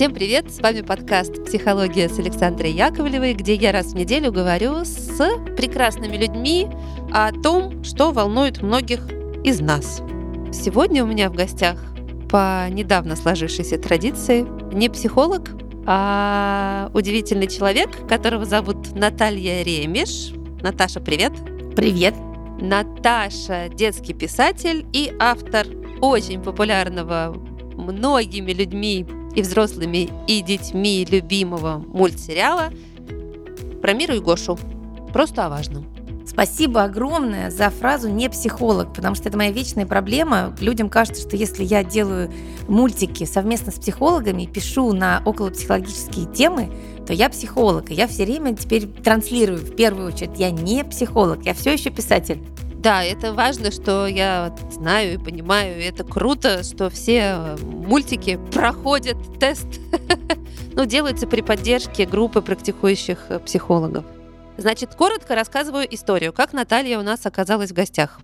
Всем привет! С вами подкаст «Психология» с Александрой Яковлевой, где я раз в неделю говорю с прекрасными людьми о том, что волнует многих из нас. Сегодня у меня в гостях по недавно сложившейся традиции не психолог, а удивительный человек, которого зовут Наталья Ремеш. Наташа, привет! Привет! Наташа – детский писатель и автор очень популярного многими людьми и взрослыми, и детьми любимого мультсериала про Миру и Гошу. Просто о важном. Спасибо огромное за фразу «не психолог», потому что это моя вечная проблема. Людям кажется, что если я делаю мультики совместно с психологами, пишу на околопсихологические темы, то я психолог. И я все время теперь транслирую в первую очередь, я не психолог, я все еще писатель. Да, это важно, что я знаю и понимаю. Это круто, что все э, мультики проходят тест. Ну, делается при поддержке группы практикующих э, психологов. Значит, коротко рассказываю историю, как Наталья у нас оказалась в гостях.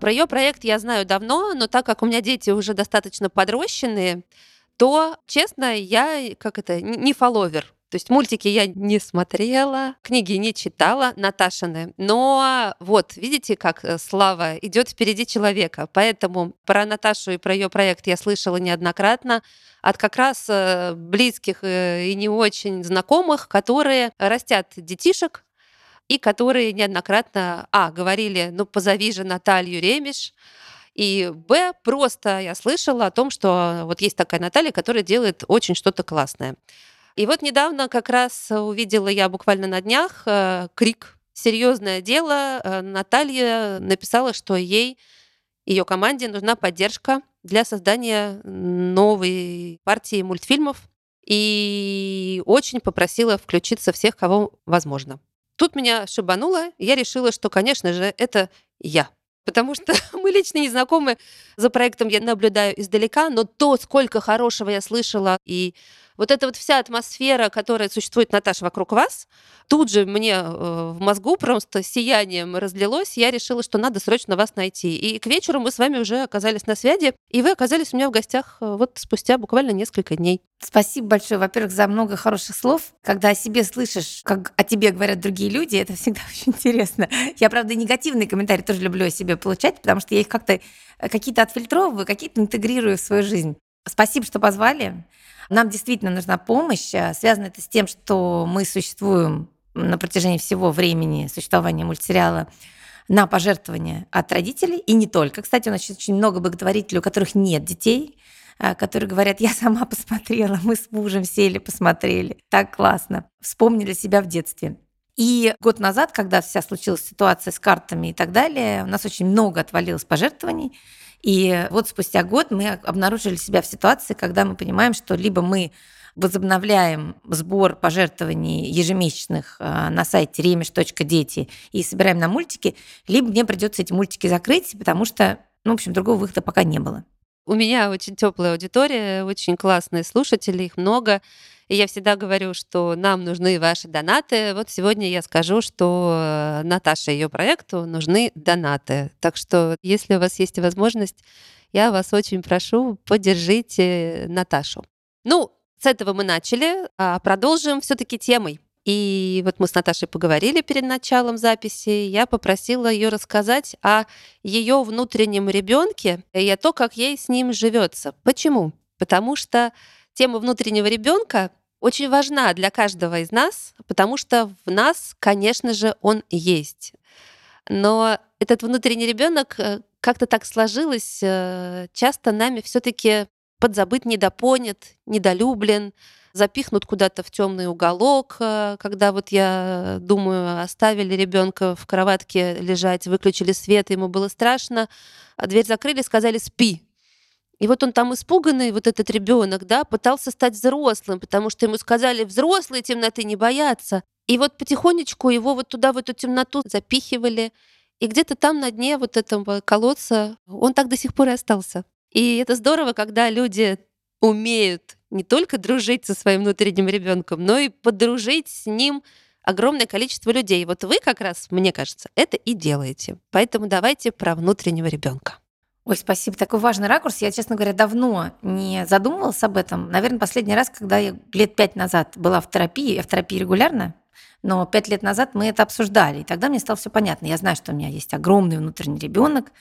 Про ее проект я знаю давно, но так как у меня дети уже достаточно подрощенные, то, честно, я, как это, не фолловер то есть мультики я не смотрела, книги не читала, Наташины. Но вот, видите, как э, слава идет впереди человека. Поэтому про Наташу и про ее проект я слышала неоднократно от как раз э, близких э, и не очень знакомых, которые растят детишек, и которые неоднократно, а, говорили, ну, позови же Наталью Ремеш, и Б, просто я слышала о том, что вот есть такая Наталья, которая делает очень что-то классное. И вот недавно как раз увидела я буквально на днях э, крик серьезное дело. Э, Наталья написала, что ей, ее команде нужна поддержка для создания новой партии мультфильмов и очень попросила включиться всех, кого возможно. Тут меня шибануло, я решила, что, конечно же, это я. Потому что мы лично не знакомы. За проектом я наблюдаю издалека, но то, сколько хорошего я слышала и вот эта вот вся атмосфера, которая существует, Наташа, вокруг вас, тут же мне э, в мозгу просто сиянием разлилось, я решила, что надо срочно вас найти. И к вечеру мы с вами уже оказались на связи, и вы оказались у меня в гостях э, вот спустя буквально несколько дней. Спасибо большое, во-первых, за много хороших слов. Когда о себе слышишь, как о тебе говорят другие люди, это всегда очень интересно. Я, правда, негативные комментарии тоже люблю о себе получать, потому что я их как-то э, какие-то отфильтровываю, какие-то интегрирую в свою жизнь. Спасибо, что позвали. Нам действительно нужна помощь. Э, связано это с тем, что мы существуем на протяжении всего времени существования мультсериала на пожертвования от родителей. И не только. Кстати, у нас очень много благотворителей, у которых нет детей, э, которые говорят, я сама посмотрела, мы с мужем сели, посмотрели. Так классно. Вспомнили себя в детстве. И год назад, когда вся случилась ситуация с картами и так далее, у нас очень много отвалилось пожертвований. И вот спустя год мы обнаружили себя в ситуации, когда мы понимаем, что либо мы возобновляем сбор пожертвований ежемесячных а, на сайте remеш.дети и собираем на мультики, либо мне придется эти мультики закрыть, потому что, ну, в общем, другого выхода пока не было. У меня очень теплая аудитория, очень классные слушатели, их много. И я всегда говорю, что нам нужны ваши донаты. Вот сегодня я скажу, что э, Наташе и ее проекту нужны донаты. Так что, если у вас есть возможность, я вас очень прошу, поддержите Наташу. Ну, с этого мы начали, а продолжим все-таки темой. И вот мы с Наташей поговорили перед началом записи. Я попросила ее рассказать о ее внутреннем ребенке и о том, как ей с ним живется. Почему? Потому что тема внутреннего ребенка очень важна для каждого из нас, потому что в нас, конечно же, он есть. Но этот внутренний ребенок э, как-то так сложилось, э, часто нами все-таки подзабыт, недопонят, недолюблен, запихнут куда-то в темный уголок, э, когда вот я думаю, оставили ребенка в кроватке лежать, выключили свет, ему было страшно, а дверь закрыли, сказали спи, и вот он там испуганный, вот этот ребенок, да, пытался стать взрослым, потому что ему сказали, взрослые темноты не боятся. И вот потихонечку его вот туда, в эту темноту запихивали. И где-то там на дне вот этого колодца он так до сих пор и остался. И это здорово, когда люди умеют не только дружить со своим внутренним ребенком, но и подружить с ним огромное количество людей. Вот вы как раз, мне кажется, это и делаете. Поэтому давайте про внутреннего ребенка. Ой, спасибо. Такой важный ракурс. Я, честно говоря, давно не задумывалась об этом. Наверное, последний раз, когда я лет пять назад была в терапии, я в терапии регулярно, но пять лет назад мы это обсуждали, и тогда мне стало все понятно. Я знаю, что у меня есть огромный внутренний ребенок,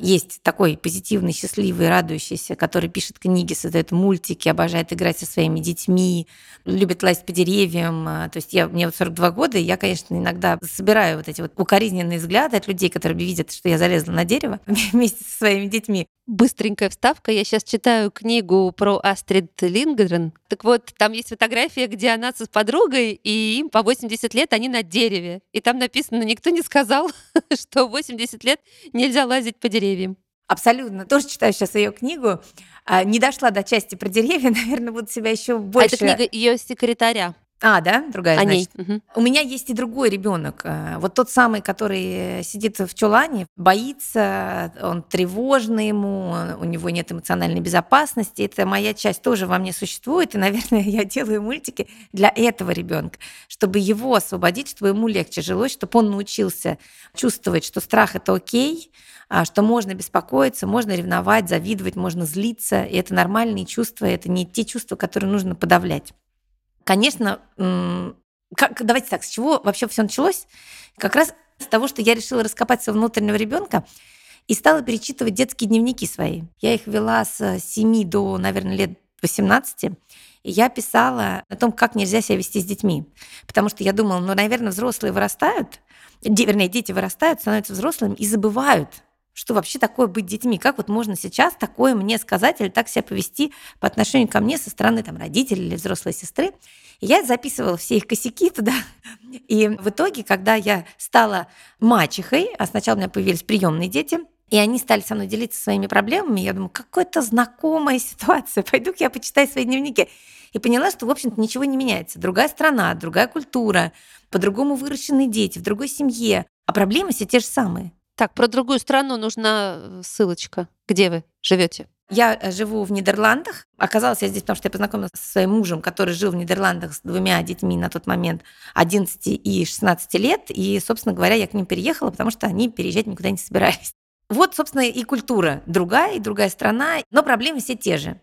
есть такой позитивный, счастливый, радующийся, который пишет книги, создает мультики, обожает играть со своими детьми, любит лазить по деревьям. То есть я, мне вот 42 года, и я, конечно, иногда собираю вот эти вот укоризненные взгляды от людей, которые видят, что я залезла на дерево вместе со своими детьми. Быстренькая вставка. Я сейчас читаю книгу про Астрид Лингрен. Так вот, там есть фотография, где она с подругой, и им по 80 лет они на дереве. И там написано, никто не сказал, что 80 лет нельзя лазить по деревьям. Абсолютно. Тоже читаю сейчас ее книгу. А, не дошла до части про деревья, наверное, буду себя еще больше... А это книга ее секретаря. А, да, другая, О значит. ней. Мгм. У меня есть и другой ребенок. Вот тот самый, который сидит в чулане, боится, он тревожный ему, у него нет эмоциональной безопасности. Это моя часть тоже во мне существует. И, наверное, я делаю мультики для этого ребенка, чтобы его освободить, чтобы ему легче жилось, чтобы он научился чувствовать, что страх это окей, а, что можно беспокоиться, можно ревновать, завидовать, можно злиться. И это нормальные чувства, это не те чувства, которые нужно подавлять. Конечно, как, давайте так, с чего вообще все началось? Как раз с того, что я решила раскопать своего внутреннего ребенка и стала перечитывать детские дневники свои. Я их вела с 7 до, наверное, лет 18. И я писала о том, как нельзя себя вести с детьми. Потому что я думала, ну, наверное, взрослые вырастают, вернее, дети вырастают, становятся взрослыми и забывают, что вообще такое быть детьми. Как вот можно сейчас такое мне сказать или так себя повести по отношению ко мне со стороны там, родителей или взрослой сестры. И я записывала все их косяки туда. И в итоге, когда я стала мачехой, а сначала у меня появились приемные дети, и они стали со мной делиться своими проблемами, я думаю, какая-то знакомая ситуация, пойду-ка я почитаю свои дневники. И поняла, что, в общем-то, ничего не меняется. Другая страна, другая культура, по-другому выращенные дети, в другой семье. А проблемы все те же самые. Так, про другую страну нужна э, ссылочка. Где вы живете? Я э, живу в Нидерландах. Оказалось, я здесь, потому что я познакомилась со своим мужем, который жил в Нидерландах с двумя детьми на тот момент 11 и 16 лет. И, собственно говоря, я к ним переехала, потому что они переезжать никуда не собирались. Вот, собственно, и культура другая, и другая страна, но проблемы все те же.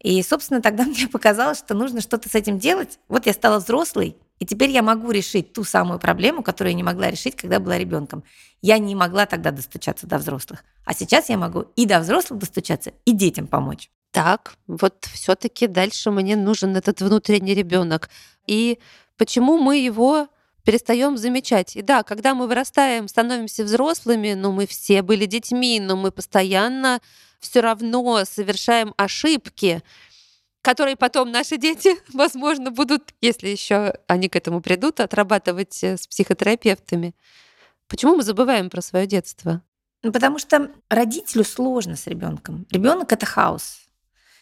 И, собственно, тогда мне показалось, что нужно что-то с этим делать. Вот я стала взрослой, и теперь я могу решить ту самую проблему, которую я не могла решить, когда была ребенком. Я не могла тогда достучаться до взрослых. А сейчас я могу и до взрослых достучаться, и детям помочь. Так, вот все-таки дальше мне нужен этот внутренний ребенок. И почему мы его перестаем замечать. И да, когда мы вырастаем, становимся взрослыми, но мы все были детьми, но мы постоянно все равно совершаем ошибки, которые потом наши дети, возможно, будут, если еще они к этому придут, отрабатывать э, с психотерапевтами. Почему мы забываем про свое детство? Ну, потому что родителю сложно с ребенком. Ребенок это хаос,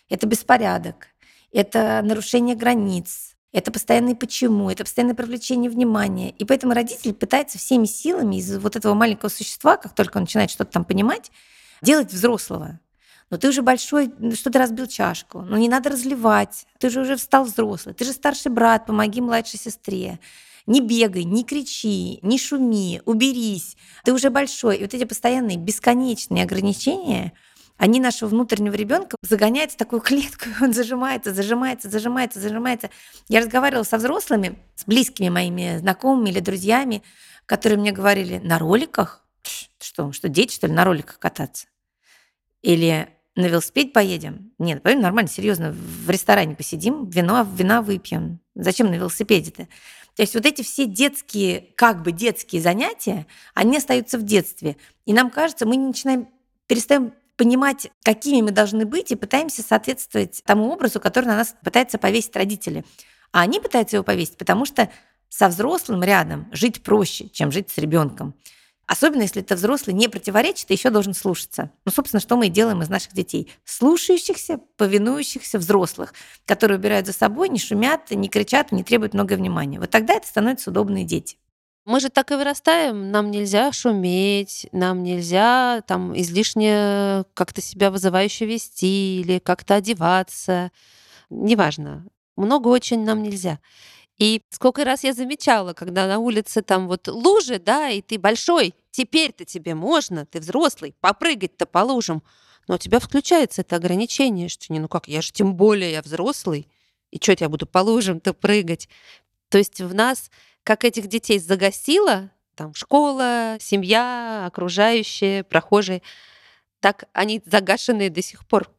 это беспорядок, это нарушение границ, это постоянное почему, это постоянное привлечение внимания. И поэтому родитель пытается всеми силами из вот этого маленького существа, как только он начинает что-то там понимать, делать взрослого. Но ты уже большой, что ты разбил чашку, ну не надо разливать, ты же уже стал взрослый, ты же старший брат, помоги младшей сестре. Не бегай, не кричи, не шуми, уберись. Ты уже большой. И вот эти постоянные бесконечные ограничения, они нашего внутреннего ребенка загоняют в такую клетку, он зажимается, зажимается, зажимается, зажимается. Я разговаривала со взрослыми, с близкими моими знакомыми или друзьями, которые мне говорили, на роликах? Что, что дети, что ли, на роликах кататься? Или на велосипед поедем? Нет, поедем нормально, серьезно, в ресторане посидим, вино, вина выпьем. Зачем на велосипеде-то? То есть вот эти все детские, как бы детские занятия, они остаются в детстве. И нам кажется, мы начинаем, перестаем понимать, какими мы должны быть, и пытаемся соответствовать тому образу, который на нас пытаются повесить родители. А они пытаются его повесить, потому что со взрослым рядом жить проще, чем жить с ребенком. Особенно если это взрослый не противоречит и еще должен слушаться. Ну, собственно, что мы и делаем из наших детей. Слушающихся, повинующихся взрослых, которые убирают за собой, не шумят, не кричат, не требуют много внимания. Вот тогда это становятся удобные дети. Мы же так и вырастаем, нам нельзя шуметь, нам нельзя там излишне как-то себя вызывающе вести или как-то одеваться. Неважно. Много очень нам нельзя. И сколько раз я замечала, когда на улице там вот лужи, да, и ты большой, теперь-то тебе можно, ты взрослый, попрыгать-то по лужам. Но у тебя включается это ограничение, что не, ну как, я же тем более я взрослый, и что я буду по лужам-то прыгать? То есть в нас, как этих детей загасило, там школа, семья, окружающие, прохожие, так они загашенные до сих пор.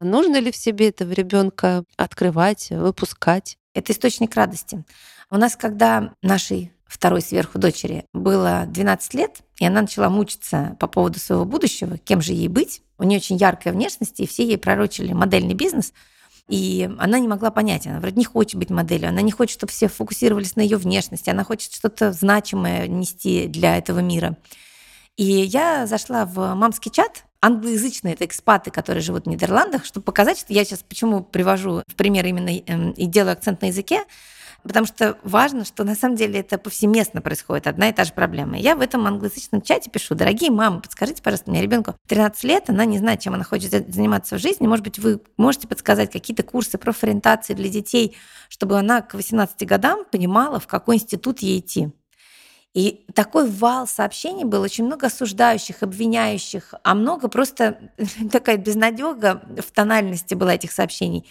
Нужно ли в себе это в ребенка открывать, выпускать? Это источник радости. У нас, когда нашей второй сверху дочери было 12 лет, и она начала мучиться по поводу своего будущего, кем же ей быть. У нее очень яркая внешность, и все ей пророчили модельный бизнес. И она не могла понять, она вроде не хочет быть моделью, она не хочет, чтобы все фокусировались на ее внешности, она хочет что-то значимое нести для этого мира. И я зашла в мамский чат, англоязычные это экспаты, которые живут в Нидерландах, чтобы показать, что я сейчас почему привожу в пример именно эм, и делаю акцент на языке, потому что важно, что на самом деле это повсеместно происходит, одна и та же проблема. Я в этом англоязычном чате пишу, дорогие мамы, подскажите, пожалуйста, мне ребенку 13 лет, она не знает, чем она хочет заниматься в жизни, может быть, вы можете подсказать какие-то курсы профориентации для детей, чтобы она к 18 годам понимала, в какой институт ей идти. И такой вал сообщений был, очень много осуждающих, обвиняющих, а много просто такая безнадега в тональности была этих сообщений.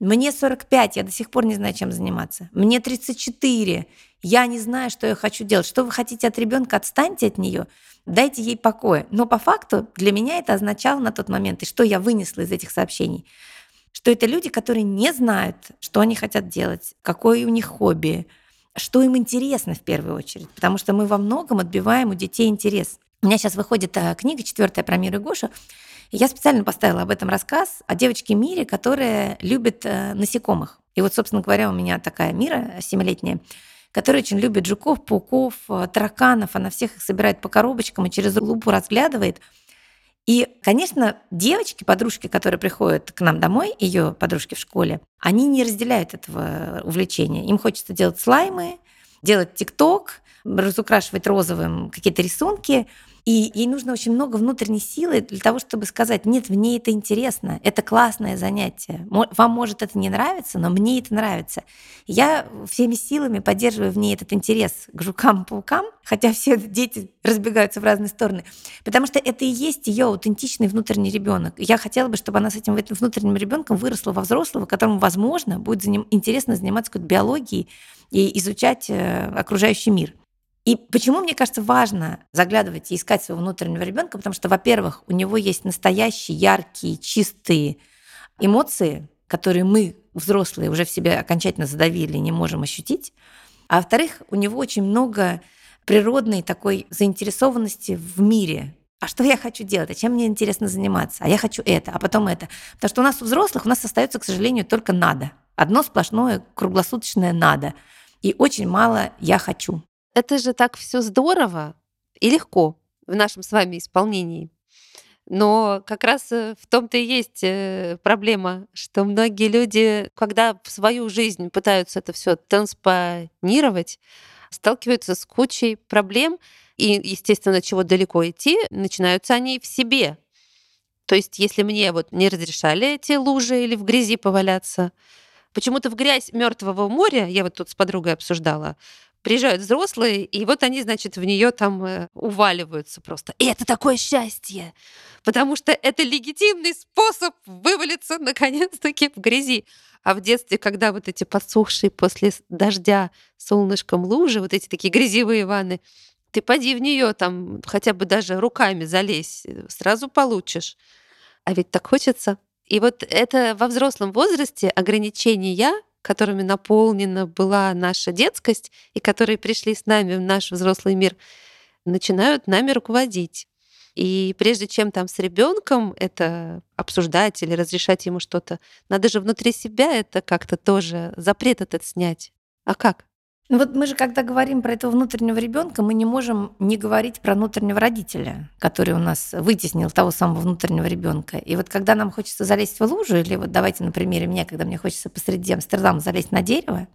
Мне 45, я до сих пор не знаю, чем заниматься. Мне 34, я не знаю, что я хочу делать. Что вы хотите от ребенка? Отстаньте от нее, дайте ей покоя. Но по факту для меня это означало на тот момент, и что я вынесла из этих сообщений, что это люди, которые не знают, что они хотят делать, какое у них хобби, что им интересно в первую очередь, потому что мы во многом отбиваем у детей интерес. У меня сейчас выходит э, книга четвертая про мир и Гошу, и я специально поставила об этом рассказ о девочке Мире, которая любит э, насекомых. И вот, собственно говоря, у меня такая Мира, семилетняя, которая очень любит жуков, пауков, э, тараканов. Она всех их собирает по коробочкам и через лупу разглядывает. И, конечно, девочки, подружки, которые приходят к нам домой, ее подружки в школе, они не разделяют этого увлечения. Им хочется делать слаймы, делать тикток, разукрашивать розовым какие-то рисунки – и ей нужно очень много внутренней силы для того, чтобы сказать, нет, мне это интересно, это классное занятие. Вам может это не нравиться, но мне это нравится. Я всеми силами поддерживаю в ней этот интерес к жукам-паукам, хотя все дети разбегаются в разные стороны, потому что это и есть ее аутентичный внутренний ребенок. Я хотела бы, чтобы она с этим внутренним ребенком выросла во взрослого, которому, возможно, будет интересно заниматься какой-то биологией и изучать э, окружающий мир. И почему, мне кажется, важно заглядывать и искать своего внутреннего ребенка, потому что, во-первых, у него есть настоящие, яркие, чистые эмоции, которые мы, взрослые, уже в себе окончательно задавили и не можем ощутить. А во-вторых, у него очень много природной такой заинтересованности в мире. А что я хочу делать? А чем мне интересно заниматься? А я хочу это, а потом это. Потому что у нас у взрослых у нас остается, к сожалению, только надо. Одно сплошное круглосуточное надо. И очень мало я хочу это же так все здорово и легко в нашем с вами исполнении. Но как раз э, в том-то и есть э, проблема, что многие люди, когда в свою жизнь пытаются это все транспонировать, сталкиваются с кучей проблем, и, естественно, чего далеко идти, начинаются они в себе. То есть, если мне вот не разрешали эти лужи или в грязи поваляться, почему-то в грязь мертвого моря, я вот тут с подругой обсуждала, приезжают взрослые, и вот они, значит, в нее там э, уваливаются просто. И это такое счастье, потому что это легитимный способ вывалиться наконец-таки в грязи. А в детстве, когда вот эти подсохшие после дождя солнышком лужи, вот эти такие грязевые ванны, ты поди в нее там хотя бы даже руками залезь, э, сразу получишь. А ведь так хочется. И вот это во взрослом возрасте ограничения которыми наполнена была наша детскость и которые пришли с нами в наш взрослый мир, начинают нами руководить. И прежде чем там с ребенком это обсуждать или разрешать ему что-то, надо же внутри себя это как-то тоже запрет этот снять. А как? Ну вот мы же, когда говорим про этого внутреннего ребенка, мы не можем не говорить про внутреннего родителя, который у нас вытеснил того самого внутреннего ребенка. И вот когда нам хочется залезть в лужу, или вот давайте на примере меня, когда мне хочется посреди Амстердама залезть на дерево,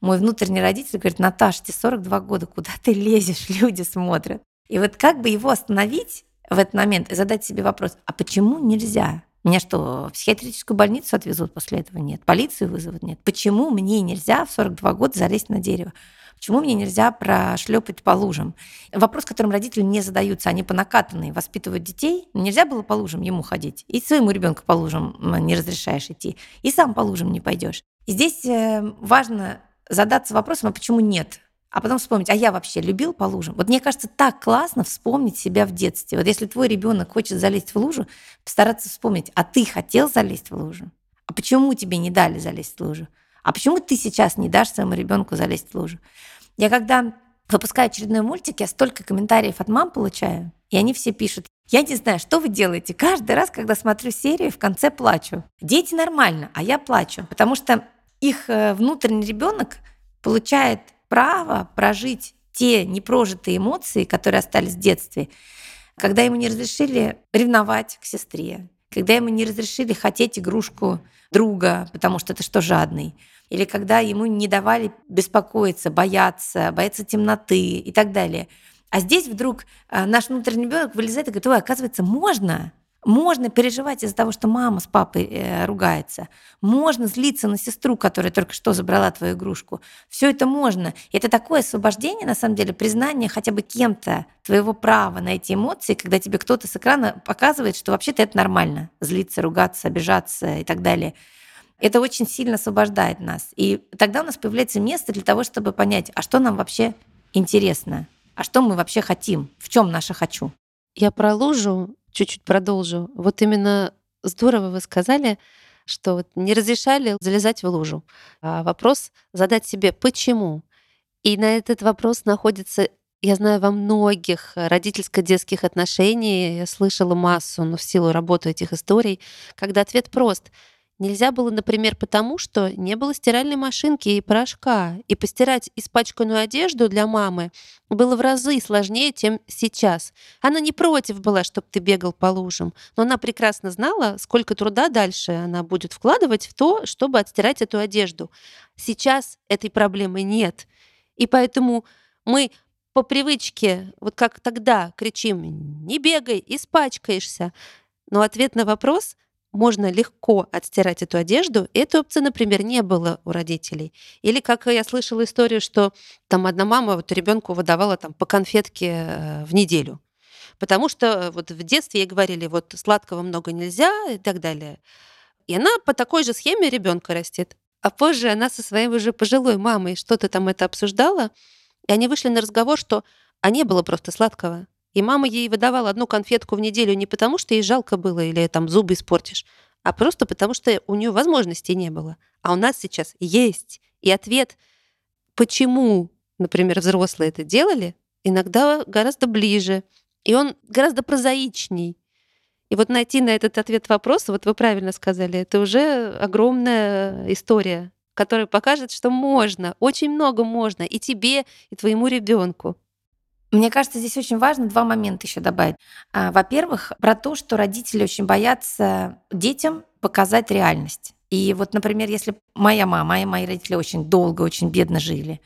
мой внутренний родитель говорит, Наташа, тебе 42 года, куда ты лезешь, люди смотрят. И вот как бы его остановить в этот момент и задать себе вопрос, а почему нельзя? Меня что, в психиатрическую больницу отвезут после этого? Нет. Полицию вызовут? Нет. Почему мне нельзя в 42 года залезть на дерево? Почему мне нельзя прошлепать по лужам? Вопрос, которым родители не задаются, они по накатанной воспитывают детей. Нельзя было по лужам ему ходить. И своему ребенку по лужам не разрешаешь идти. И сам по лужам не пойдешь. И здесь э, важно задаться вопросом, а почему нет? А потом вспомнить, а я вообще любил по лужам? Вот мне кажется, так классно вспомнить себя в детстве. Вот если твой ребенок хочет залезть в лужу, постараться вспомнить, а ты хотел залезть в лужу? А почему тебе не дали залезть в лужу? А почему ты сейчас не дашь своему ребенку залезть в лужу? Я когда выпускаю очередной мультик, я столько комментариев от мам получаю, и они все пишут, я не знаю, что вы делаете. Каждый раз, когда смотрю серию, в конце плачу. Дети нормально, а я плачу, потому что их э, внутренний ребенок получает право прожить те непрожитые эмоции, которые остались в детстве, когда ему не разрешили ревновать к сестре, когда ему не разрешили хотеть игрушку друга, потому что это что, жадный, или когда ему не давали беспокоиться, бояться, бояться темноты и так далее. А здесь вдруг э, наш внутренний ребенок вылезает и говорит, ой, оказывается, можно, можно переживать из-за того, что мама с папой э, ругается. Можно злиться на сестру, которая только что забрала твою игрушку. Все это можно. И это такое освобождение, на самом деле, признание хотя бы кем-то твоего права на эти эмоции, когда тебе кто-то с экрана показывает, что вообще-то это нормально. Злиться, ругаться, обижаться и так далее это очень сильно освобождает нас. И тогда у нас появляется место для того, чтобы понять, а что нам вообще интересно, а что мы вообще хотим, в чем наше хочу. Я про лужу чуть-чуть продолжу. Вот именно здорово вы сказали, что вот не разрешали залезать в лужу. А вопрос задать себе, почему? И на этот вопрос находится я знаю, во многих родительско-детских отношениях я слышала массу, но в силу работы этих историй, когда ответ прост. Нельзя было, например, потому, что не было стиральной машинки и порошка, и постирать испачканную одежду для мамы было в разы сложнее, чем сейчас. Она не против была, чтобы ты бегал по лужам, но она прекрасно знала, сколько труда дальше она будет вкладывать в то, чтобы отстирать эту одежду. Сейчас этой проблемы нет. И поэтому мы по привычке, вот как тогда кричим, не бегай, испачкаешься. Но ответ на вопрос можно легко отстирать эту одежду. Этой опции, например, не было у родителей. Или как я слышала историю, что там одна мама вот ребенку выдавала там по конфетке э, в неделю. Потому что вот в детстве ей говорили, вот сладкого много нельзя и так далее. И она по такой же схеме ребенка растет. А позже она со своей уже пожилой мамой что-то там это обсуждала, и они вышли на разговор, что а не было просто сладкого. И мама ей выдавала одну конфетку в неделю не потому, что ей жалко было или там зубы испортишь, а просто потому, что у нее возможностей не было. А у нас сейчас есть. И ответ, почему, например, взрослые это делали, иногда гораздо ближе. И он гораздо прозаичней. И вот найти на этот ответ вопроса, вот вы правильно сказали, это уже огромная история, которая покажет, что можно, очень много можно и тебе, и твоему ребенку. Мне кажется, здесь очень важно два момента еще добавить. А, во-первых, про то, что родители очень боятся детям показать реальность. И вот, например, если моя мама и мои родители очень долго, очень бедно жили,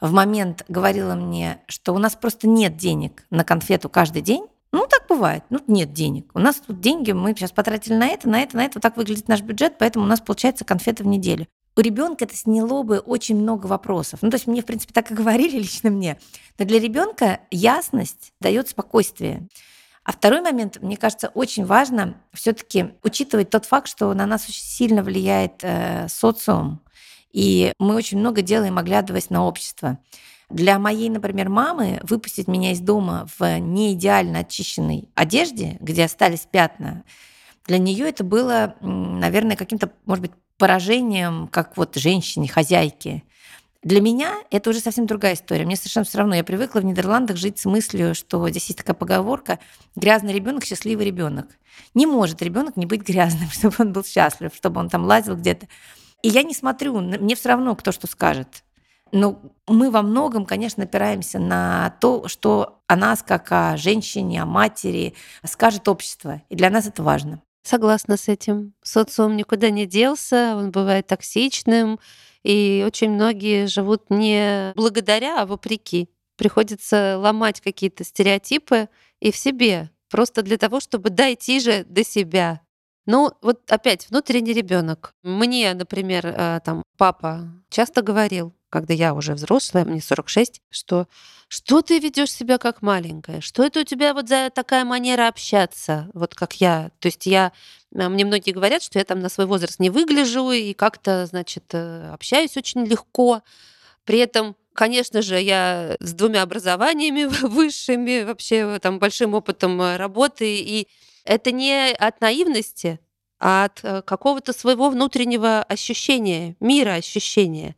в момент говорила мне, что у нас просто нет денег на конфету каждый день, ну, так бывает. Ну, нет денег. У нас тут деньги, мы сейчас потратили на это, на это, на это. Вот так выглядит наш бюджет, поэтому у нас получается конфеты в неделю у ребенка это сняло бы очень много вопросов. Ну, то есть мне, в принципе, так и говорили лично мне. Но для ребенка ясность дает спокойствие. А второй момент, мне кажется, очень важно все-таки учитывать тот факт, что на нас очень сильно влияет э, социум, и мы очень много делаем, оглядываясь на общество. Для моей, например, мамы выпустить меня из дома в не идеально очищенной одежде, где остались пятна, для нее это было, наверное, каким-то, может быть, поражением, как вот женщине, хозяйке. Для меня это уже совсем другая история. Мне совершенно все равно. Я привыкла в Нидерландах жить с мыслью, что здесь есть такая поговорка: грязный ребенок, счастливый ребенок. Не может ребенок не быть грязным, чтобы он был счастлив, чтобы он там лазил где-то. И я не смотрю, мне все равно, кто что скажет. Но мы во многом, конечно, опираемся на то, что о нас, как о женщине, о матери, скажет общество. И для нас это важно. Согласна с этим. Социум никуда не делся, он бывает токсичным, и очень многие живут не благодаря, а вопреки. Приходится ломать какие-то стереотипы и в себе, просто для того, чтобы дойти же до себя. Ну, вот опять внутренний ребенок. Мне, например, э, там папа часто говорил, когда я уже взрослая, мне 46, что что ты ведешь себя как маленькая, что это у тебя вот за такая манера общаться, вот как я. То есть я, э, мне многие говорят, что я там на свой возраст не выгляжу и как-то, значит, э, общаюсь очень легко. При этом Конечно же, я с двумя образованиями высшими, вообще там большим опытом э, работы, и это не от наивности, а от какого-то своего внутреннего ощущения, мира ощущения.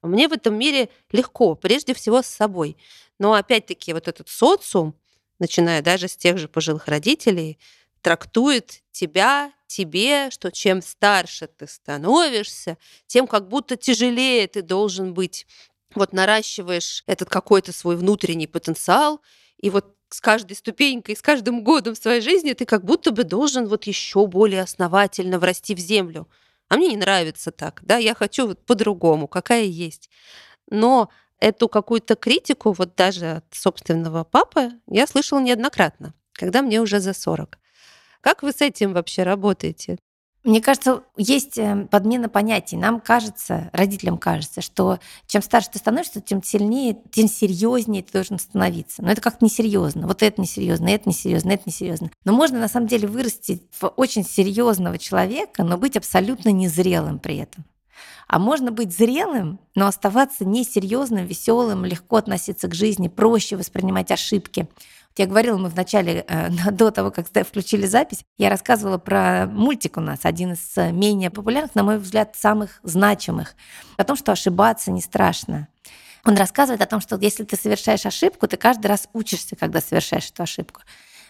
Мне в этом мире легко, прежде всего с собой. Но опять-таки вот этот социум, начиная даже с тех же пожилых родителей, трактует тебя, тебе, что чем старше ты становишься, тем как будто тяжелее ты должен быть. Вот наращиваешь этот какой-то свой внутренний потенциал, и вот с каждой ступенькой, с каждым годом в своей жизни ты как будто бы должен вот еще более основательно врасти в землю. А мне не нравится так, да, я хочу вот по-другому, какая есть. Но эту какую-то критику, вот даже от собственного папы, я слышала неоднократно, когда мне уже за 40. Как вы с этим вообще работаете? Мне кажется, есть э, подмена понятий. Нам кажется, родителям кажется, что чем старше ты становишься, тем сильнее, тем серьезнее ты должен становиться. Но это как-то несерьезно. Вот это несерьезно, это несерьезно, это несерьезно. Но можно на самом деле вырасти в очень серьезного человека, но быть абсолютно незрелым при этом. А можно быть зрелым, но оставаться несерьезным, веселым, легко относиться к жизни, проще воспринимать ошибки. Я говорила, мы вначале, э, до того, как включили запись, я рассказывала про мультик у нас, один из э, менее популярных, на мой взгляд, самых значимых, о том, что ошибаться не страшно. Он рассказывает о том, что если ты совершаешь ошибку, ты каждый раз учишься, когда совершаешь эту ошибку.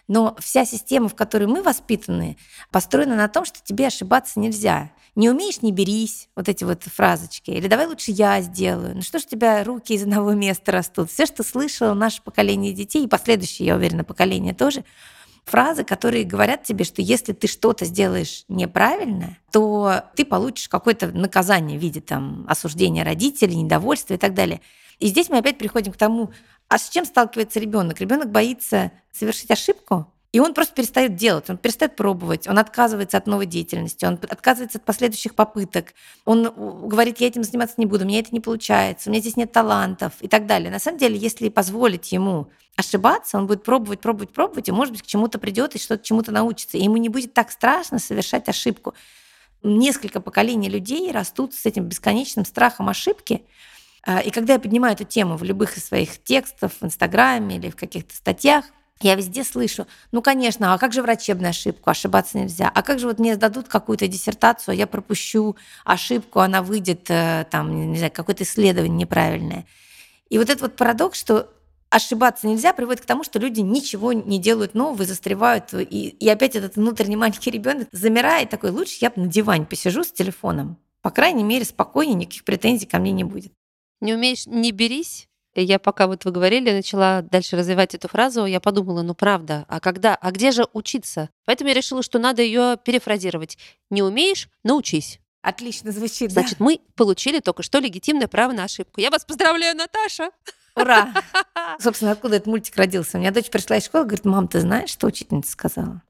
Но вся система, в которой мы воспитаны, построена на том, что тебе ошибаться нельзя. Не умеешь, не берись, вот эти вот фразочки. Или давай лучше я сделаю. Ну что ж у тебя руки из одного места растут? Все, что слышало наше поколение детей, и последующее, я уверена, поколение тоже, фразы, которые говорят тебе, что если ты что-то сделаешь неправильно, то ты получишь какое-то наказание в виде там, осуждения родителей, недовольства и так далее. И здесь мы опять приходим к тому, а с чем сталкивается ребенок? Ребенок боится совершить ошибку, и он просто перестает делать, он перестает пробовать, он отказывается от новой деятельности, он отказывается от последующих попыток, он говорит, я этим заниматься не буду, у меня это не получается, у меня здесь нет талантов и так далее. На самом деле, если позволить ему ошибаться, он будет пробовать, пробовать, пробовать, и, может быть, к чему-то придет и что-то чему-то научится. И ему не будет так страшно совершать ошибку. Несколько поколений людей растут с этим бесконечным страхом ошибки, и когда я поднимаю эту тему в любых из своих текстов в Инстаграме или в каких-то статьях, я везде слышу, ну, конечно, а как же врачебную ошибку? Ошибаться нельзя. А как же вот мне сдадут какую-то диссертацию, а я пропущу ошибку, она выйдет, э, там, не знаю, какое-то исследование неправильное. И вот этот вот парадокс, что ошибаться нельзя, приводит к тому, что люди ничего не делают нового застревают. И, и опять этот внутренний маленький ребенок замирает такой, лучше я на диване посижу с телефоном. По крайней мере, спокойнее, никаких претензий ко мне не будет. Не умеешь, не берись, я пока вот вы говорили, начала дальше развивать эту фразу, я подумала, ну правда, а когда, а где же учиться? Поэтому я решила, что надо ее перефразировать. Не умеешь, научись. Отлично звучит. Значит, да? мы получили только что легитимное право на ошибку. Я вас поздравляю, Наташа! Ура! Собственно, откуда этот мультик родился? У меня дочь пришла из школы, говорит, мам, ты знаешь, что учительница сказала?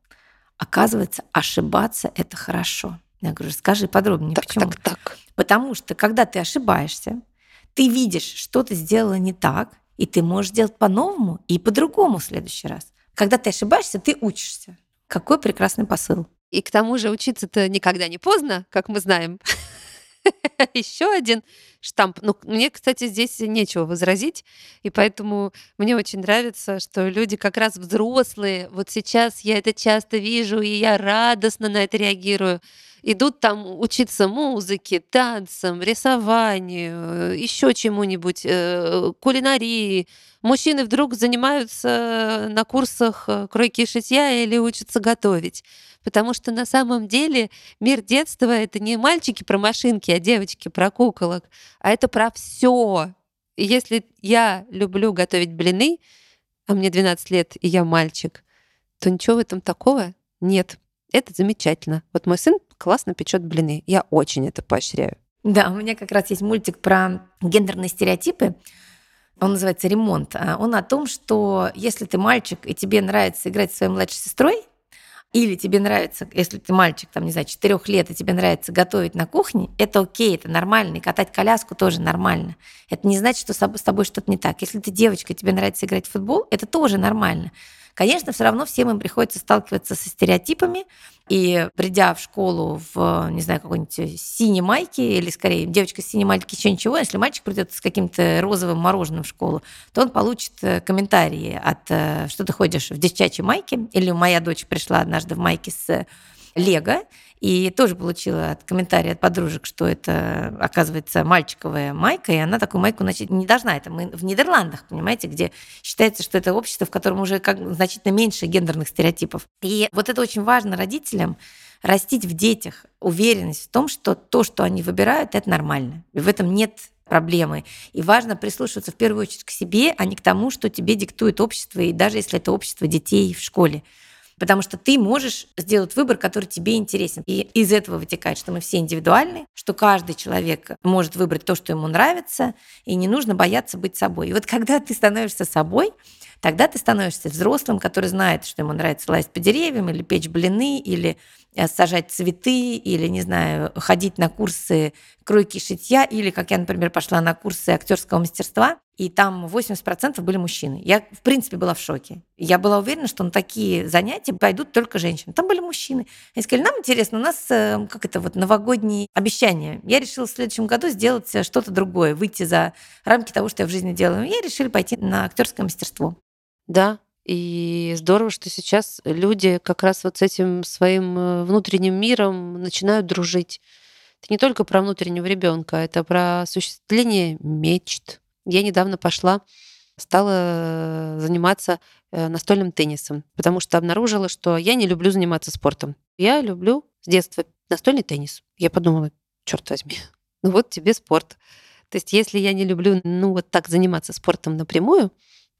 Оказывается, ошибаться – это хорошо. Я говорю, скажи подробнее, так, почему? Так, так. Потому что, когда ты ошибаешься, ты видишь, что ты сделала не так, и ты можешь делать по-новому и по-другому в следующий раз. Когда ты ошибаешься, ты учишься. Какой прекрасный посыл. И к тому же учиться-то никогда не поздно, как мы знаем. Еще один штамп. Ну, мне, кстати, здесь нечего возразить, и поэтому мне очень нравится, что люди как раз взрослые. Вот сейчас я это часто вижу, и я радостно на это реагирую идут там учиться музыке, танцам, рисованию, еще чему-нибудь, э, кулинарии. Мужчины вдруг занимаются на курсах э, кройки и шитья или учатся готовить. Потому что на самом деле мир детства — это не мальчики про машинки, а девочки про куколок, а это про все. Если я люблю готовить блины, а мне 12 лет, и я мальчик, то ничего в этом такого нет. Это замечательно. Вот мой сын классно печет блины. Я очень это поощряю. Да, у меня как раз есть мультик про гендерные стереотипы. Он называется «Ремонт». А он о том, что если ты мальчик и тебе нравится играть со своей младшей сестрой, или тебе нравится, если ты мальчик, там, не знаю, 4 лет, и тебе нравится готовить на кухне, это окей, это нормально, и катать коляску тоже нормально. Это не значит, что с тобой что-то не так. Если ты девочка, и тебе нравится играть в футбол, это тоже нормально. Конечно, все равно всем им приходится сталкиваться со стереотипами, и придя в школу в, не знаю, какой-нибудь синей майке, или скорее девочка с синей майки еще ничего, если мальчик придет с каким-то розовым мороженым в школу, то он получит э, комментарии от э, «что ты ходишь в девчачьей майке?» Или моя дочь пришла однажды в майке с Лего, и тоже получила от комментария от подружек, что это, оказывается, мальчиковая майка, и она такую майку значит, не должна. Это мы в Нидерландах, понимаете, где считается, что это общество, в котором уже как значительно меньше гендерных стереотипов. И вот это очень важно родителям, растить в детях уверенность в том, что то, что они выбирают, это нормально. И в этом нет проблемы. И важно прислушиваться в первую очередь к себе, а не к тому, что тебе диктует общество, и даже если это общество детей в школе потому что ты можешь сделать выбор, который тебе интересен. И из этого вытекает, что мы все индивидуальны, что каждый человек может выбрать то, что ему нравится, и не нужно бояться быть собой. И вот когда ты становишься собой, тогда ты становишься взрослым, который знает, что ему нравится лазить по деревьям или печь блины, или Э, сажать цветы или, не знаю, ходить на курсы кройки и шитья, или, как я, например, пошла на курсы актерского мастерства, и там 80% были мужчины. Я, в принципе, была в шоке. Я была уверена, что на такие занятия пойдут только женщины. Там были мужчины. Они сказали, нам интересно, у нас, э, как это, вот новогодние обещания. Я решила в следующем году сделать э, что-то другое, выйти за рамки того, что я в жизни делаю. Я решила пойти на актерское мастерство. Да, и здорово, что сейчас люди как раз вот с этим своим э, внутренним миром начинают дружить. Это не только про внутреннего ребенка, это про осуществление мечт. Я недавно пошла, стала заниматься э, настольным теннисом, потому что обнаружила, что я не люблю заниматься спортом. Я люблю с детства настольный теннис. Я подумала, черт возьми, ну вот тебе спорт. То есть если я не люблю, ну вот так заниматься спортом напрямую,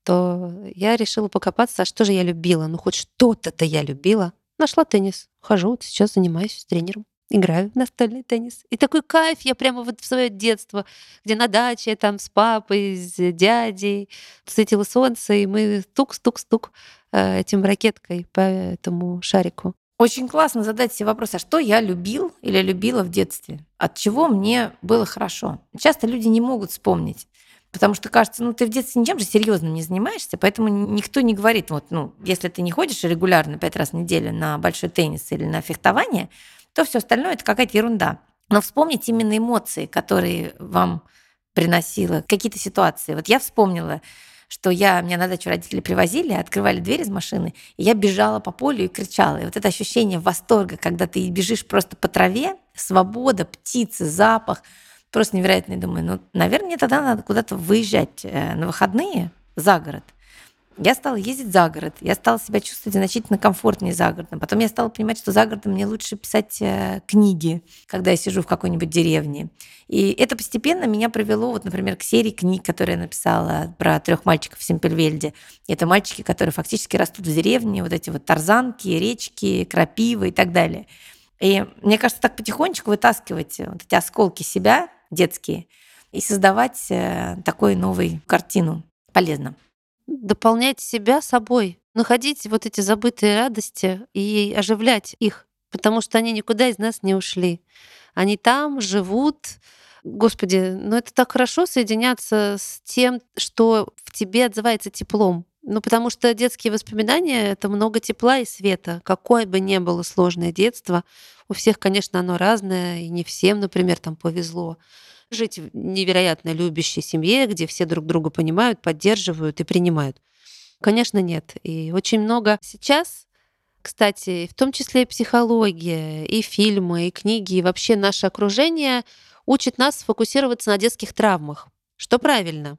то я решила покопаться, а что же я любила? Ну, хоть что-то-то я любила. Нашла теннис. Хожу, вот сейчас занимаюсь с тренером. Играю в настольный теннис. И такой кайф, я прямо вот в свое детство, где на даче там с папой, с дядей, светило солнце, и мы стук-стук-стук э, этим ракеткой по этому шарику. Очень классно задать себе вопрос, а что я любил или любила в детстве? От чего мне было хорошо? Часто люди не могут вспомнить. Потому что кажется, ну ты в детстве ничем же серьезным не занимаешься, поэтому никто не говорит, вот, ну, если ты не ходишь регулярно пять раз в неделю на большой теннис или на фехтование, то все остальное это какая-то ерунда. Но вспомнить именно эмоции, которые вам приносила какие-то ситуации. Вот я вспомнила, что я, меня на дачу родители привозили, открывали дверь из машины, и я бежала по полю и кричала. И вот это ощущение восторга, когда ты бежишь просто по траве, свобода, птицы, запах – просто невероятно. думаю, ну, наверное, мне тогда надо куда-то выезжать э, на выходные за город. Я стала ездить за город, я стала себя чувствовать значительно комфортнее за городом. Потом я стала понимать, что за городом мне лучше писать э, книги, когда я сижу в какой-нибудь деревне. И это постепенно меня привело, вот, например, к серии книг, которые я написала про трех мальчиков в Семпельвельде. Это мальчики, которые фактически растут в деревне, вот эти вот тарзанки, речки, крапивы и так далее. И мне кажется, так потихонечку вытаскивать вот эти осколки себя детские, и создавать э, такую новую картину полезно. Дополнять себя собой, находить вот эти забытые радости и оживлять их, потому что они никуда из нас не ушли. Они там живут. Господи, ну это так хорошо соединяться с тем, что в тебе отзывается теплом. Ну, потому что детские воспоминания — это много тепла и света. Какое бы ни было сложное детство, у всех, конечно, оно разное, и не всем, например, там повезло жить в невероятно любящей семье, где все друг друга понимают, поддерживают и принимают. Конечно, нет. И очень много сейчас, кстати, в том числе и психология, и фильмы, и книги, и вообще наше окружение учит нас сфокусироваться на детских травмах, что правильно.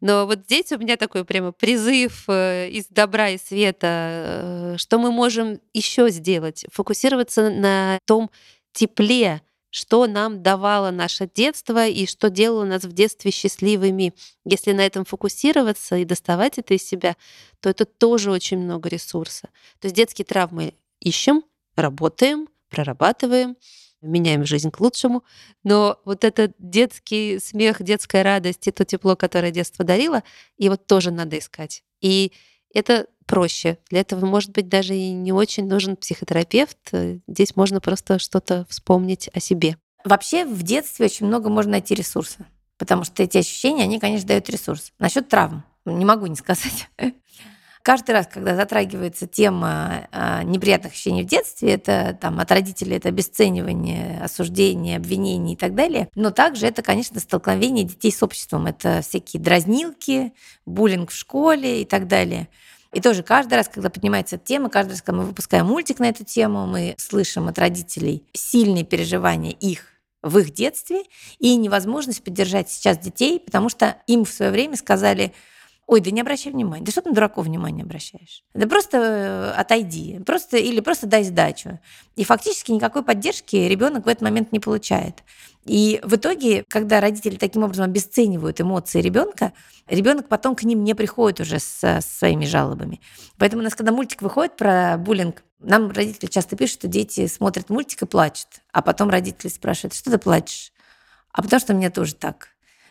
Но вот здесь у меня такой прямо призыв э, из добра и света, э, что мы можем еще сделать, фокусироваться на том тепле, что нам давало наше детство и что делало нас в детстве счастливыми. Если на этом фокусироваться и доставать это из себя, то это тоже очень много ресурса. То есть детские травмы ищем, работаем, прорабатываем, меняем жизнь к лучшему. Но вот этот детский смех, детская радость и то тепло, которое детство дарило, его тоже надо искать. И это проще. Для этого, может быть, даже и не очень нужен психотерапевт. Здесь можно просто что-то вспомнить о себе. Вообще в детстве очень много можно найти ресурса, потому что эти ощущения, они, конечно, дают ресурс. Насчет травм не могу не сказать. Каждый раз, когда затрагивается тема а, неприятных ощущений в детстве, это там от родителей это обесценивание, осуждение, обвинение и так далее. Но также это, конечно, столкновение детей с обществом. Это всякие дразнилки, буллинг в школе и так далее. И тоже каждый раз, когда поднимается эта тема, каждый раз, когда мы выпускаем мультик на эту тему, мы слышим от родителей сильные переживания их в их детстве и невозможность поддержать сейчас детей, потому что им в свое время сказали, Ой, да не обращай внимания. Да что ты на дураков внимания обращаешь? Да просто э, отойди. Просто, или просто дай сдачу. И фактически никакой поддержки ребенок в этот момент не получает. И в итоге, когда родители таким образом обесценивают эмоции ребенка, ребенок потом к ним не приходит уже со своими жалобами. Поэтому у нас, когда мультик выходит про буллинг, нам родители часто пишут, что дети смотрят мультик и плачут. А потом родители спрашивают, что ты плачешь? А потому что мне тоже так.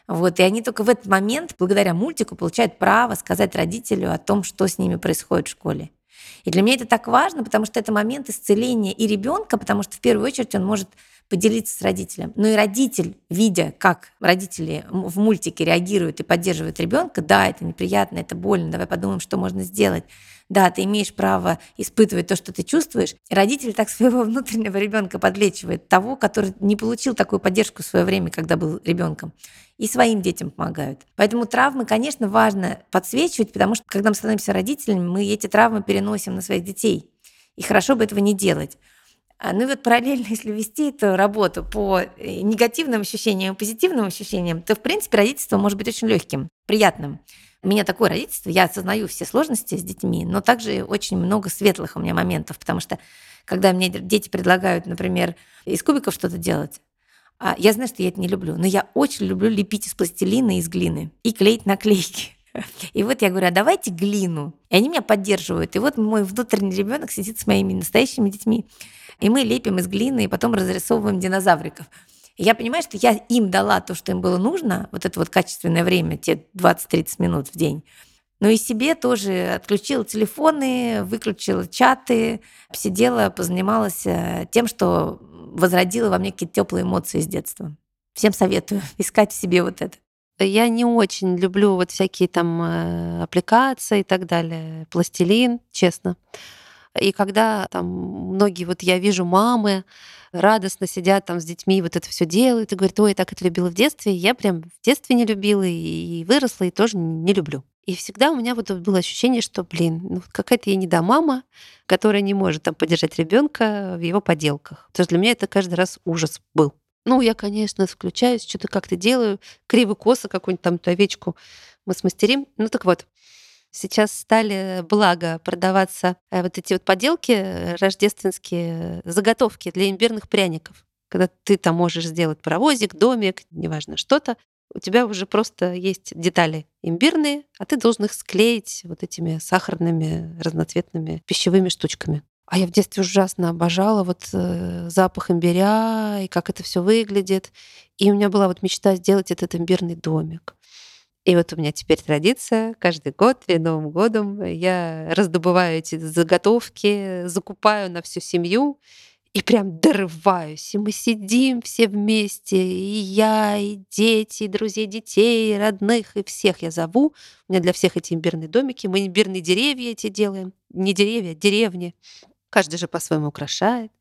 Вот, и они только в этот момент, благодаря мультику, получают право сказать родителю о том, что с ними происходит в школе. И для меня это так важно, потому что это момент исцеления и ребенка, потому что в первую очередь он может поделиться с родителем. Но и родитель, видя, как родители в мультике реагируют и поддерживают ребенка, да, это неприятно, это больно, давай подумаем, что можно сделать да, ты имеешь право испытывать то, что ты чувствуешь. Родитель так своего внутреннего ребенка подлечивает, того, который не получил такую поддержку в свое время, когда был ребенком. И своим детям помогают. Поэтому травмы, конечно, важно подсвечивать, потому что когда мы становимся родителями, мы эти травмы переносим на своих детей. И хорошо бы этого не делать. А, ну и вот параллельно, если вести эту работу по э, негативным ощущениям и позитивным ощущениям, то, в принципе, родительство может быть очень легким, приятным. У меня такое родительство, я осознаю все сложности с детьми, но также очень много светлых у меня моментов, потому что когда мне дети предлагают, например, из кубиков что-то делать, а, я знаю, что я это не люблю, но я очень люблю лепить из пластилина из глины и клеить наклейки. И вот я говорю, а давайте глину. И они меня поддерживают. И вот мой внутренний ребенок сидит с моими настоящими детьми, и мы лепим из глины, и потом разрисовываем динозавриков. Я понимаю, что я им дала то, что им было нужно, вот это вот качественное время, те 20-30 минут в день. Но и себе тоже отключила телефоны, выключила чаты, сидела, позанималась э, тем, что возродила во мне какие-то теплые эмоции с детства. Всем советую искать в себе вот это. Я не очень люблю вот всякие там э, аппликации и так далее, пластилин, честно. И когда там многие, вот я вижу мамы, радостно сидят там с детьми, вот это все делают, и говорят, ой, я так это любила в детстве. Я прям в детстве не любила и выросла, и тоже не люблю. И всегда у меня вот было ощущение, что, блин, ну какая-то я не да мама, которая не может там поддержать ребенка в его поделках. Потому что для меня это каждый раз ужас был. Ну, я, конечно, включаюсь, что-то как-то делаю, криво-косо какую-нибудь там овечку мы смастерим. Ну так вот, Сейчас стали, благо, продаваться э, вот эти вот поделки э, рождественские, заготовки для имбирных пряников. Когда ты там можешь сделать паровозик, домик, неважно что-то, у тебя уже просто есть детали имбирные, а ты должен их склеить вот этими сахарными разноцветными пищевыми штучками. А я в детстве ужасно обожала вот э, запах имбиря и как это все выглядит. И у меня была вот мечта сделать этот имбирный домик. И вот у меня теперь традиция, каждый год перед Новым годом я раздобываю эти заготовки, закупаю на всю семью и прям дорываюсь. И мы сидим все вместе, и я, и дети, и друзей детей, и родных, и всех я зову. У меня для всех эти имбирные домики. Мы имбирные деревья эти делаем. Не деревья, а деревни. Каждый же по-своему украшает.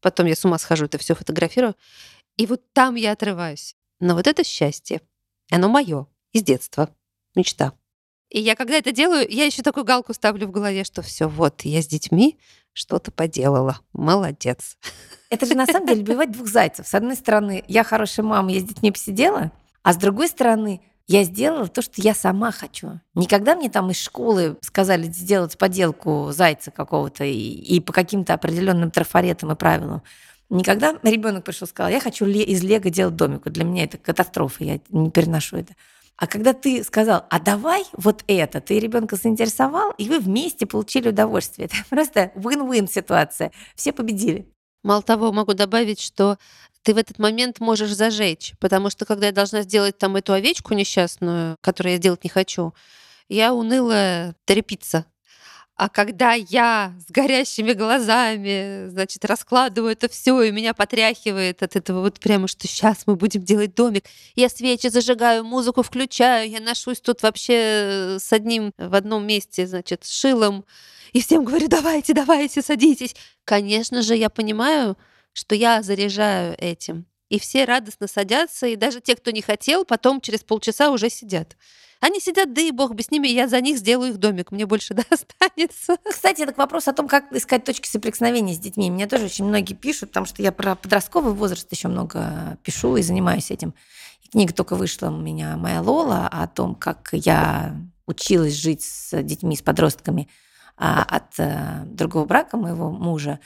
Потом я с ума схожу, это все фотографирую. И вот там я отрываюсь. Но вот это счастье, оно мое из детства. Мечта. И я когда это делаю, я еще такую галку ставлю в голове, что все, вот, я с детьми что-то поделала. Молодец. Это же на самом деле убивать двух зайцев. С одной стороны, я хорошая мама, я с детьми посидела, а с другой стороны, я сделала то, что я сама хочу. Никогда мне там из школы сказали сделать поделку зайца какого-то и, и по каким-то определенным трафаретам и правилам. Никогда ребенок пришел и сказал, я хочу из лего делать домик. Для меня это катастрофа, я не переношу это. А когда ты сказал, а давай вот это, ты ребенка заинтересовал, и вы вместе получили удовольствие. Это просто win-win ситуация. Все победили. Мало того, могу добавить, что ты в этот момент можешь зажечь, потому что когда я должна сделать там эту овечку несчастную, которую я делать не хочу, я унылая трепица. А когда я с горящими глазами, значит, раскладываю это все, и меня потряхивает от этого вот прямо, что сейчас мы будем делать домик. Я свечи зажигаю, музыку включаю, я ношусь тут вообще с одним в одном месте, значит, с шилом. И всем говорю, давайте, давайте, садитесь. Конечно же, я понимаю, что я заряжаю этим. И все радостно садятся, и даже те, кто не хотел, потом через полчаса уже сидят. Они сидят, да и бог бы с ними, я за них сделаю их домик, мне больше достанется. Кстати, это к вопросу о том, как искать точки соприкосновения с детьми. Мне тоже очень многие пишут, потому что я про подростковый возраст еще много пишу и занимаюсь этим. И книга только вышла у меня «Моя Лола» о том, как я училась жить с детьми, с подростками а, от э, другого брака моего мужа.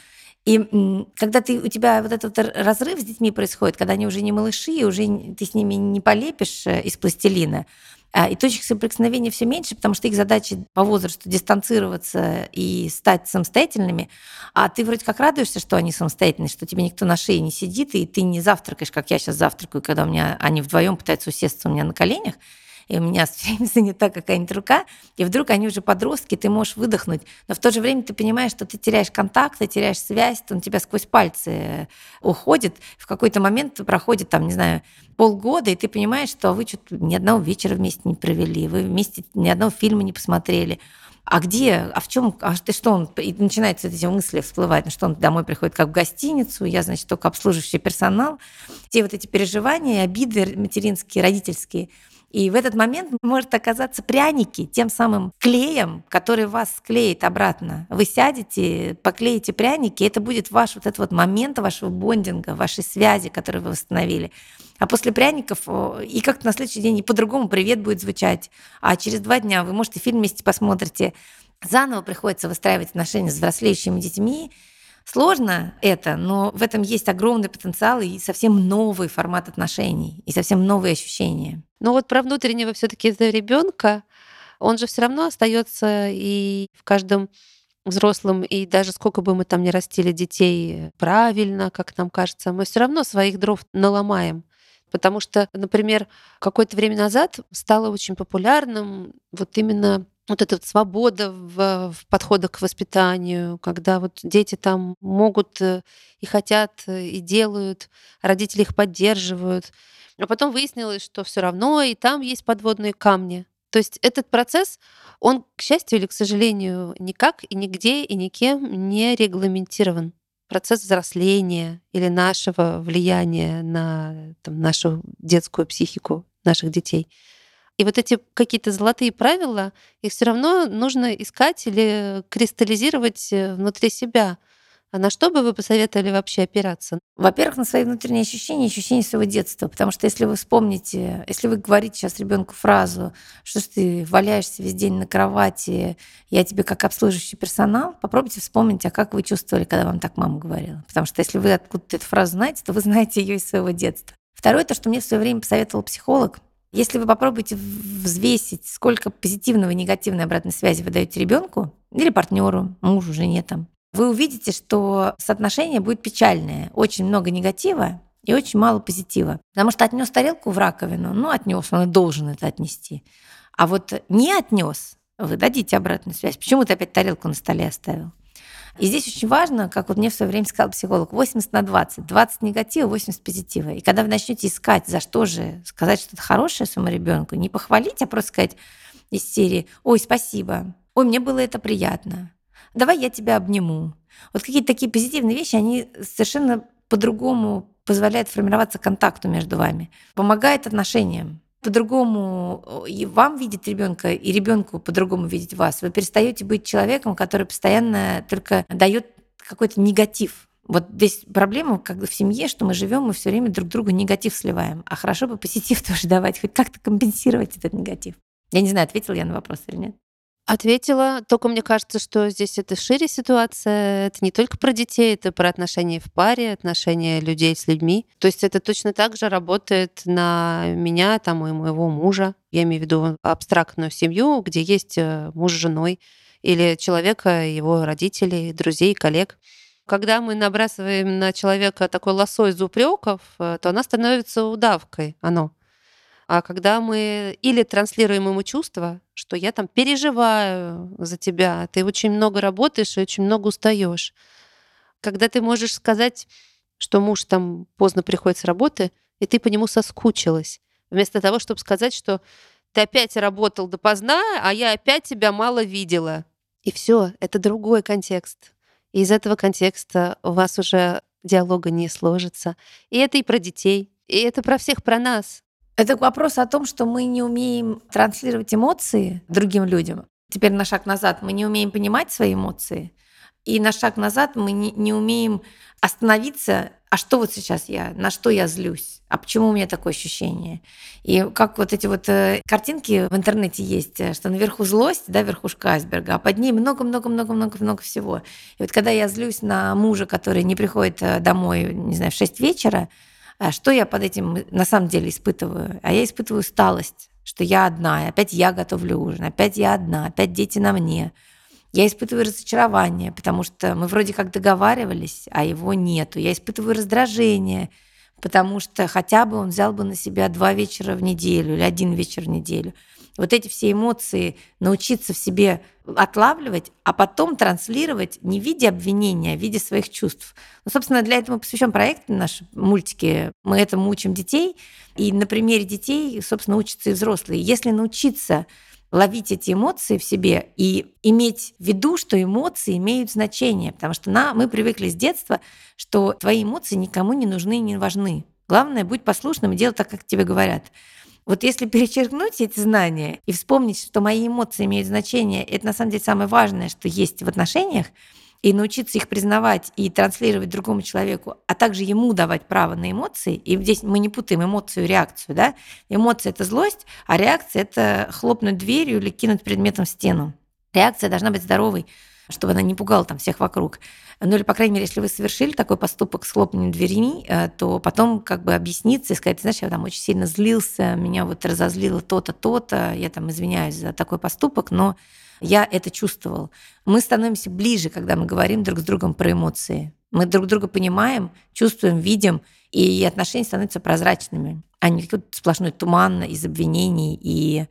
И когда ты, у тебя вот этот разрыв с детьми происходит, когда они уже не малыши, уже ты с ними не полепишь э, из пластилина, а, и точек соприкосновения все меньше, потому что их задача по возрасту дистанцироваться и стать самостоятельными. А ты вроде как радуешься, что они самостоятельные, что тебе никто на шее не сидит, и ты не завтракаешь, как я сейчас завтракаю, когда у меня они вдвоем пытаются усесться у меня на коленях и у меня все время занята какая-нибудь рука, и вдруг они уже подростки, ты можешь выдохнуть, но в то же время ты понимаешь, что ты теряешь контакт, ты теряешь связь, он тебя сквозь пальцы э, уходит, в какой-то момент проходит, там, не знаю, полгода, и ты понимаешь, что вы что-то ни одного вечера вместе не провели, вы вместе ни одного фильма не посмотрели, а где, а в чем, а ты что он, и начинаются эти мысли всплывать, ну что он домой приходит как в гостиницу, я, значит, только обслуживающий персонал, те вот эти переживания, обиды материнские, родительские – и в этот момент может оказаться пряники тем самым клеем, который вас склеит обратно. Вы сядете, поклеите пряники, и это будет ваш вот этот вот момент вашего бондинга, вашей связи, которую вы восстановили. А после пряников и как-то на следующий день и по-другому привет будет звучать. А через два дня вы, можете фильм вместе посмотрите. Заново приходится выстраивать отношения с взрослеющими детьми, Сложно это, но в этом есть огромный потенциал и совсем новый формат отношений, и совсем новые ощущения. Но вот про внутреннего все-таки ребенка, он же все равно остается и в каждом взрослым, и даже сколько бы мы там ни растили детей правильно, как нам кажется, мы все равно своих дров наломаем. Потому что, например, какое-то время назад стало очень популярным вот именно вот эта вот свобода в, в подходах к воспитанию, когда вот дети там могут э, и хотят, э, и делают, родители их поддерживают. А потом выяснилось, что все равно и там есть подводные камни. То есть этот процесс, он, к счастью или к сожалению, никак и нигде и никем не регламентирован. Процесс взросления или нашего влияния на там, нашу детскую психику наших детей — и вот эти какие-то золотые правила, их все равно нужно искать или кристаллизировать э, внутри себя. А на что бы вы посоветовали вообще опираться? Во-первых, на свои внутренние ощущения, ощущения своего детства. Потому что если вы вспомните, если вы говорите сейчас ребенку фразу, что ж ты валяешься весь день на кровати, я тебе как обслуживающий персонал, попробуйте вспомнить, а как вы чувствовали, когда вам так мама говорила. Потому что если вы откуда-то эту фразу знаете, то вы знаете ее из своего детства. Второе, то, что мне в свое время посоветовал психолог, если вы попробуете взвесить, сколько позитивного и негативной обратной связи вы даете ребенку или партнеру, мужу, жене там, вы увидите, что соотношение будет печальное. Очень много негатива и очень мало позитива. Потому что отнес тарелку в раковину, ну, отнес, он и должен это отнести. А вот не отнес, вы дадите обратную связь. Почему ты опять тарелку на столе оставил? И здесь очень важно, как вот мне в свое время сказал психолог, 80 на 20. 20 негатива, 80 позитива. И когда вы начнете искать, за что же сказать что-то хорошее своему ребенку, не похвалить, а просто сказать из серии «Ой, спасибо», «Ой, мне было это приятно», «Давай я тебя обниму». Вот какие-то такие позитивные вещи, они совершенно по-другому позволяют формироваться контакту между вами, помогает отношениям по-другому и вам видеть ребенка, и ребенку по-другому видеть вас. Вы перестаете быть человеком, который постоянно только дает какой-то негатив. Вот здесь проблема, как в семье, что мы живем, мы все время друг другу негатив сливаем. А хорошо бы позитив тоже давать, хоть как-то компенсировать этот негатив. Я не знаю, ответил я на вопрос или нет. Ответила, только мне кажется, что здесь это шире ситуация. Это не только про детей, это про отношения в паре, отношения людей с людьми. То есть это точно так же работает на меня, там, и моего мужа. Я имею в виду абстрактную семью, где есть э, муж с женой или человека, его родителей, друзей, коллег. Когда мы набрасываем на человека такой лосой из э, то она становится удавкой, оно. А когда мы или транслируем ему чувства, что я там переживаю за тебя, ты очень много работаешь и очень много устаешь. Когда ты можешь сказать, что муж там поздно приходит с работы, и ты по нему соскучилась, вместо того, чтобы сказать, что ты опять работал допоздна, а я опять тебя мало видела. И все, это другой контекст. И из этого контекста у вас уже диалога не сложится. И это и про детей, и это про всех, про нас. Это вопрос о том, что мы не умеем транслировать эмоции другим людям. Теперь на шаг назад. Мы не умеем понимать свои эмоции. И на шаг назад мы не, не умеем остановиться, а что вот сейчас я, на что я злюсь, а почему у меня такое ощущение. И как вот эти вот э, картинки в интернете есть, э, что наверху злость, да, верхушка айсберга, а под ней много-много-много-много-много всего. И вот когда я злюсь на мужа, который не приходит э, домой, не знаю, в 6 вечера, что я под этим на самом деле испытываю? А я испытываю усталость, что я одна, и опять я готовлю ужин, опять я одна, опять дети на мне – я испытываю разочарование, потому что мы вроде как договаривались, а его нету. Я испытываю раздражение, потому что хотя бы он взял бы на себя два вечера в неделю или один вечер в неделю. Вот эти все эмоции научиться в себе отлавливать, а потом транслировать не в виде обвинения, а в виде своих чувств. Ну, собственно, для этого посвящен проект наши мультики. Мы этому учим детей, и на примере детей, собственно, учатся и взрослые. Если научиться ловить эти эмоции в себе и иметь в виду, что эмоции имеют значение, потому что на, мы привыкли с детства, что твои эмоции никому не нужны и не важны. Главное, будь послушным и делай так, как тебе говорят. Вот если перечеркнуть эти знания и вспомнить, что мои эмоции имеют значение, это на самом деле самое важное, что есть в отношениях, и научиться их признавать и транслировать другому человеку, а также ему давать право на эмоции. И здесь мы не путаем эмоцию и реакцию. Да? Эмоция – это злость, а реакция – это хлопнуть дверью или кинуть предметом в стену. Реакция должна быть здоровой, чтобы она не пугала там всех вокруг. Ну или, по крайней мере, если вы совершили такой поступок с хлопанием дверьми, э, то потом как бы объясниться и сказать, знаешь, я там очень сильно злился, меня вот разозлило то-то, то-то, я там извиняюсь за такой поступок, но я это чувствовал. Мы становимся ближе, когда мы говорим друг с другом про эмоции. Мы друг друга понимаем, чувствуем, видим, и отношения становятся прозрачными, а не какой-то сплошной туман из обвинений и,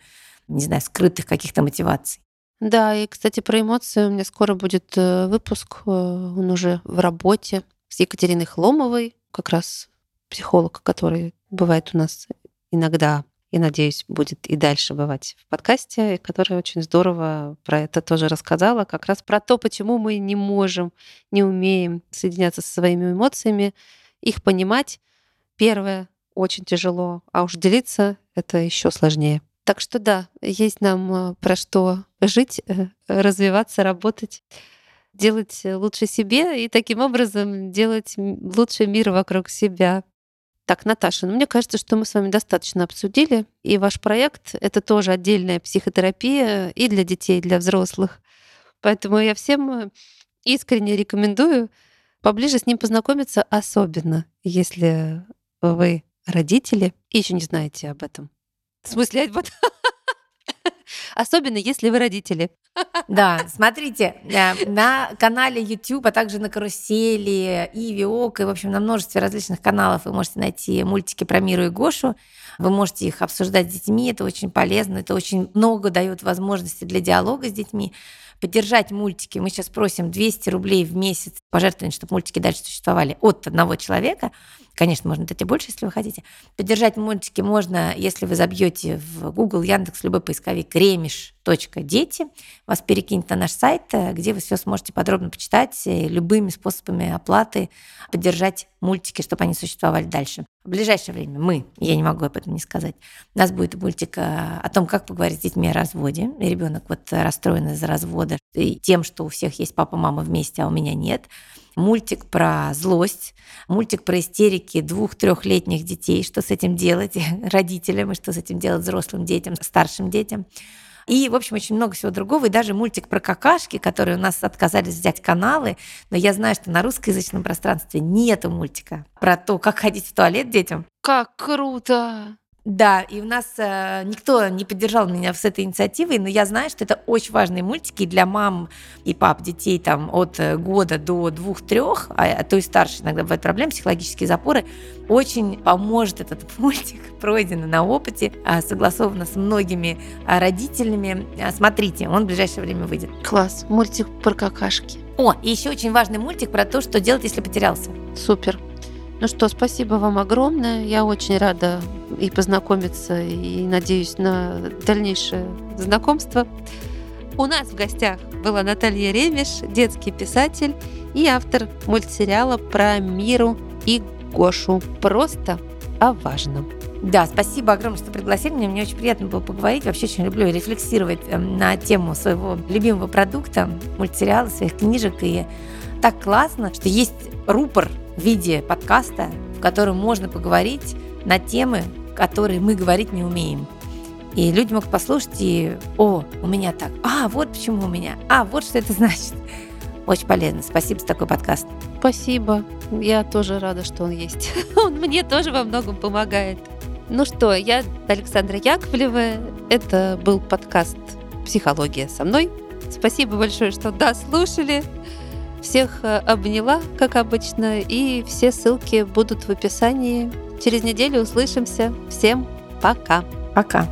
не знаю, скрытых каких-то мотиваций. Да, и, кстати, про эмоции у меня скоро будет э, выпуск, э, он уже в работе с Екатериной Хломовой, как раз психолог, который бывает у нас иногда и, надеюсь, будет и дальше бывать в подкасте, которая очень здорово про это тоже рассказала, как раз про то, почему мы не можем, не умеем соединяться со своими эмоциями, их понимать. Первое очень тяжело, а уж делиться это еще сложнее. Так что да, есть нам э, про что жить, э, развиваться, работать, делать лучше себе и таким образом делать лучший мир вокруг себя. Так, Наташа, ну мне кажется, что мы с вами достаточно обсудили. И ваш проект — это тоже отдельная психотерапия и для детей, и для взрослых. Поэтому я всем искренне рекомендую поближе с ним познакомиться, особенно если вы родители и еще не знаете об этом. В смысле, вот Особенно, если вы родители. Да, смотрите, э, на канале YouTube, а также на карусели, и Виок, и, в общем, на множестве различных каналов вы можете найти мультики про Миру и Гошу. Вы можете их обсуждать с детьми, это очень полезно, это очень много дает возможности для диалога с детьми поддержать мультики. Мы сейчас просим 200 рублей в месяц пожертвовать, чтобы мультики дальше существовали от одного человека. Конечно, можно дать и больше, если вы хотите. Поддержать мультики можно, если вы забьете в Google, Яндекс, любой поисковик ремеш.дети. Вас перекинет на наш сайт, где вы все сможете подробно почитать, любыми способами оплаты поддержать мультики, чтобы они существовали дальше. В ближайшее время мы, я не могу об этом не сказать, у нас будет мультик э, о том, как поговорить с детьми о разводе. Ребенок вот расстроен из-за развода и тем, что у всех есть папа, мама вместе, а у меня нет мультик про злость, мультик про истерики двух-трехлетних детей, что с этим делать родителям и что с этим делать взрослым детям, старшим детям. И, в общем, очень много всего другого. И даже мультик про какашки, которые у нас отказались взять каналы. Но я знаю, что на русскоязычном пространстве нету мультика про то, как ходить в туалет детям. Как круто! Да, и у нас э, никто не поддержал меня с этой инициативой, но я знаю, что это очень важные мультики для мам и пап детей там от э, года до двух-трех, а, а то и старше иногда бывают проблемы, психологические запоры. Очень поможет этот мультик, пройдено на опыте, э, согласовано с многими э, родителями. Э, смотрите, он в ближайшее время выйдет. Класс, мультик про какашки. О, и еще очень важный мультик про то, что делать, если потерялся. Супер. Ну что, спасибо вам огромное. Я очень рада и познакомиться, и надеюсь на дальнейшее знакомство. У нас в гостях была Наталья Ремеш, детский писатель и автор мультсериала про Миру и Гошу. Просто о важном. Да, спасибо огромное, что пригласили меня. Мне очень приятно было поговорить. Вообще очень люблю рефлексировать эм, на тему своего любимого продукта, мультсериала, своих книжек. И так классно, что есть рупор в виде подкаста, в котором можно поговорить на темы, которые мы говорить не умеем. И люди могут послушать и «О, у меня так! А, вот почему у меня! А, вот что это значит!» Очень полезно. Спасибо за такой подкаст. Спасибо. Я тоже рада, что он есть. Он мне тоже во многом помогает. Ну что, я Александра Яковлева. Это был подкаст «Психология со мной». Спасибо большое, что дослушали. Всех э, обняла, как обычно, и все ссылки будут в описании. Через неделю услышимся. Всем пока. Пока.